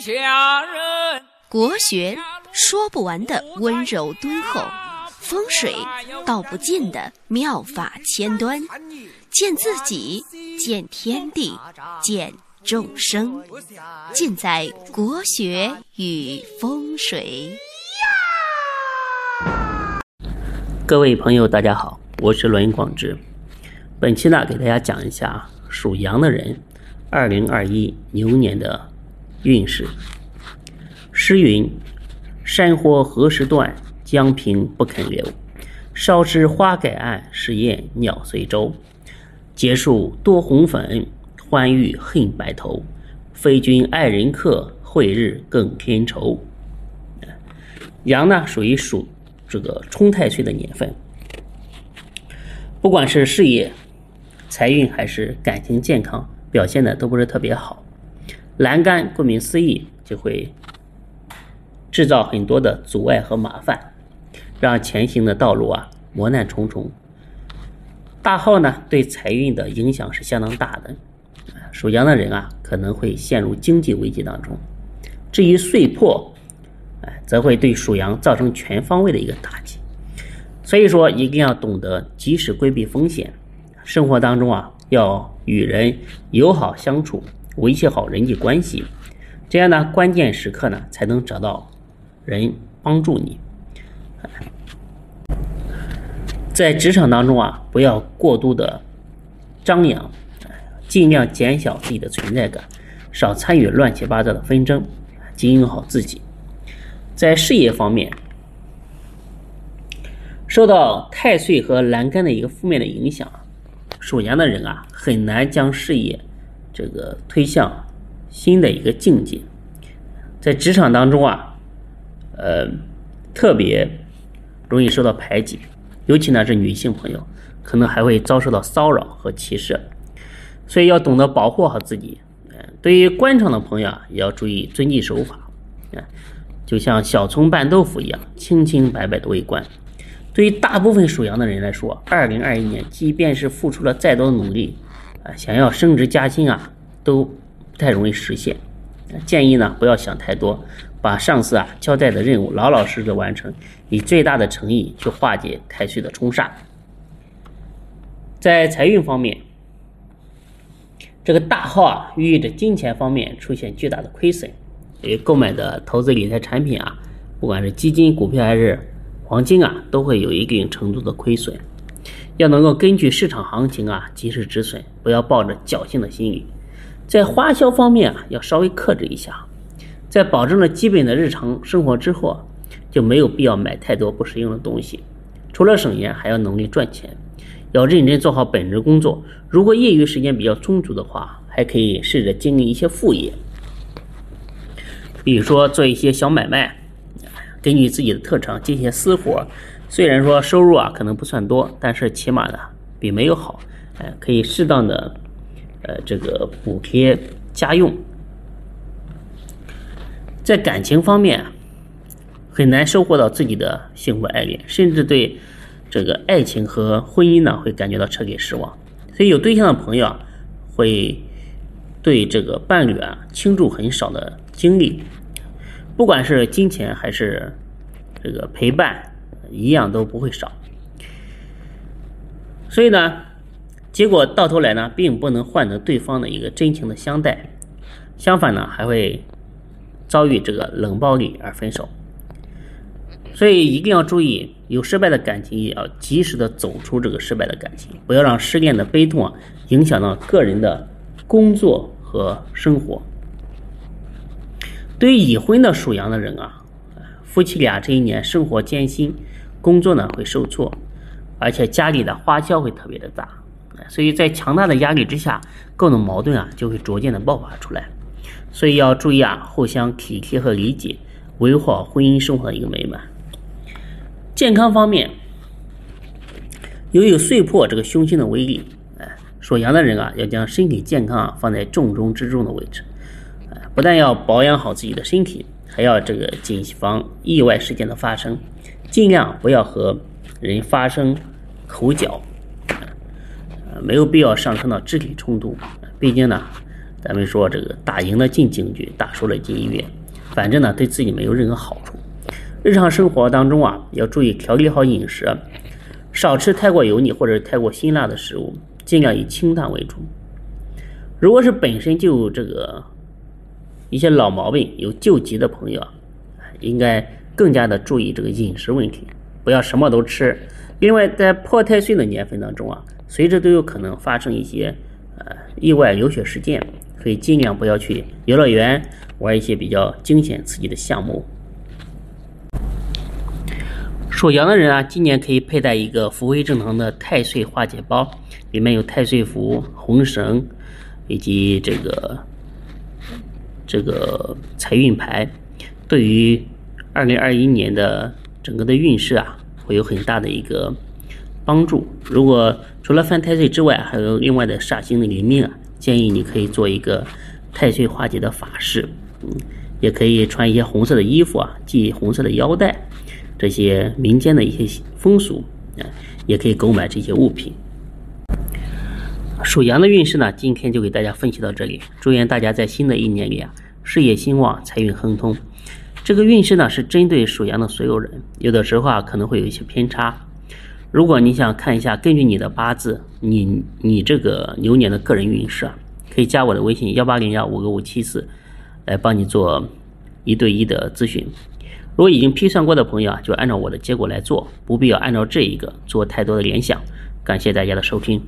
下人。国学说不完的温柔敦厚，风水道不尽的妙法千端，见自己，见天地，见众生，尽在国学与风水。各位朋友，大家好，我是罗云广志。本期呢，给大家讲一下属羊的人，二零二一牛年的运势。诗云：“山火何时断？江平不肯流。烧枝花盖岸，试验鸟随舟。结束多红粉，欢愉恨白头。非君爱人客，会日更添愁。”羊呢，属于属。这个冲太岁的年份，不管是事业、财运还是感情健康，表现的都不是特别好。栏杆顾名思义，就会制造很多的阻碍和麻烦，让前行的道路啊磨难重重。大号呢，对财运的影响是相当大的。属羊的人啊，可能会陷入经济危机当中。至于岁破。哎，则会对属羊造成全方位的一个打击，所以说一定要懂得及时规避风险。生活当中啊，要与人友好相处，维系好人际关系，这样呢，关键时刻呢才能找到人帮助你。在职场当中啊，不要过度的张扬，尽量减小自己的存在感，少参与乱七八糟的纷争，经营好自己。在事业方面，受到太岁和栏杆的一个负面的影响，属羊的人啊，很难将事业这个推向新的一个境界。在职场当中啊，呃，特别容易受到排挤，尤其呢是女性朋友，可能还会遭受到骚扰和歧视，所以要懂得保护好自己。对于官场的朋友啊，也要注意遵纪守法。就像小葱拌豆腐一样，清清白白的为官。对于大部分属羊的人来说，二零二一年，即便是付出了再多的努力，想要升职加薪啊，都不太容易实现。建议呢，不要想太多，把上司啊交代的任务老老实实的完成，以最大的诚意去化解太岁的冲煞。在财运方面，这个大号啊，寓意着金钱方面出现巨大的亏损。给购买的投资理财产品啊，不管是基金、股票还是黄金啊，都会有一定程度的亏损。要能够根据市场行情啊及时止损，不要抱着侥幸的心理。在花销方面啊，要稍微克制一下。在保证了基本的日常生活之后，就没有必要买太多不实用的东西。除了省钱，还要努力赚钱，要认真做好本职工作。如果业余时间比较充足的话，还可以试着经营一些副业。比如说做一些小买卖，根据自己的特长接一些私活，虽然说收入啊可能不算多，但是起码呢比没有好，哎，可以适当的呃这个补贴家用。在感情方面，很难收获到自己的幸福爱恋，甚至对这个爱情和婚姻呢会感觉到彻底失望。所以有对象的朋友啊，会对这个伴侣啊倾注很少的精力。不管是金钱还是这个陪伴，一样都不会少。所以呢，结果到头来呢，并不能换得对方的一个真情的相待，相反呢，还会遭遇这个冷暴力而分手。所以一定要注意，有失败的感情也要及时的走出这个失败的感情，不要让失恋的悲痛啊影响到个人的工作和生活。对于已婚的属羊的人啊，夫妻俩这一年生活艰辛，工作呢会受挫，而且家里的花销会特别的大，所以在强大的压力之下，各种矛盾啊就会逐渐的爆发出来，所以要注意啊，互相体贴和理解，维护好婚姻生活的一个美满。健康方面，由于岁破这个凶星的威力，哎，属羊的人啊，要将身体健康啊放在重中之重的位置。不但要保养好自己的身体，还要这个谨防意外事件的发生，尽量不要和人发生口角，呃，没有必要上升到肢体冲突。毕竟呢，咱们说这个打赢了进警局，打输了进医院，反正呢对自己没有任何好处。日常生活当中啊，要注意调理好饮食，少吃太过油腻或者太过辛辣的食物，尽量以清淡为主。如果是本身就这个一些老毛病、有旧疾的朋友啊，应该更加的注意这个饮食问题，不要什么都吃。另外，在破太岁的年份当中啊，随时都有可能发生一些呃意外流血事件，所以尽量不要去游乐园玩一些比较惊险刺激的项目。属羊的人啊，今年可以佩戴一个福威正堂的太岁化解包，里面有太岁符、红绳，以及这个这个财运牌，对于二零二一年的整个的运势啊，会有很大的一个帮助。如果除了犯太岁之外，还有另外的煞星的临命啊，建议你可以做一个太岁化解的法事，嗯，也可以穿一些红色的衣服啊，系红色的腰带。这些民间的一些风俗啊，也可以购买这些物品。属羊的运势呢，今天就给大家分析到这里。祝愿大家在新的一年里啊，事业兴旺，财运亨通。这个运势呢，是针对属羊的所有人，有的时候啊，可能会有一些偏差。如果你想看一下，根据你的八字，你你这个牛年的个人运势啊，可以加我的微信幺八零幺五个五七四，来帮你做一对一的咨询。如果已经批算过的朋友啊，就按照我的结果来做，不必要按照这一个做太多的联想。感谢大家的收听。